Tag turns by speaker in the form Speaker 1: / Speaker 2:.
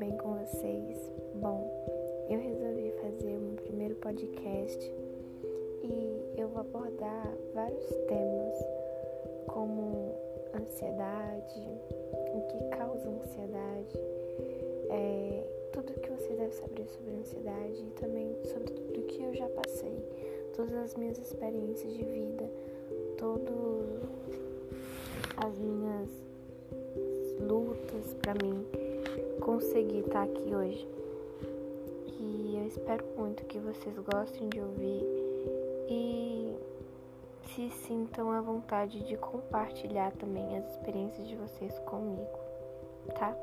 Speaker 1: bem com vocês? Bom, eu resolvi fazer um primeiro podcast e eu vou abordar vários temas como ansiedade, o que causa ansiedade, é, tudo que você deve saber sobre ansiedade e também sobre tudo que eu já passei, todas as minhas experiências de vida, todas as minhas lutas para mim conseguir estar aqui hoje. E eu espero muito que vocês gostem de ouvir e se sintam à vontade de compartilhar também as experiências de vocês comigo, tá?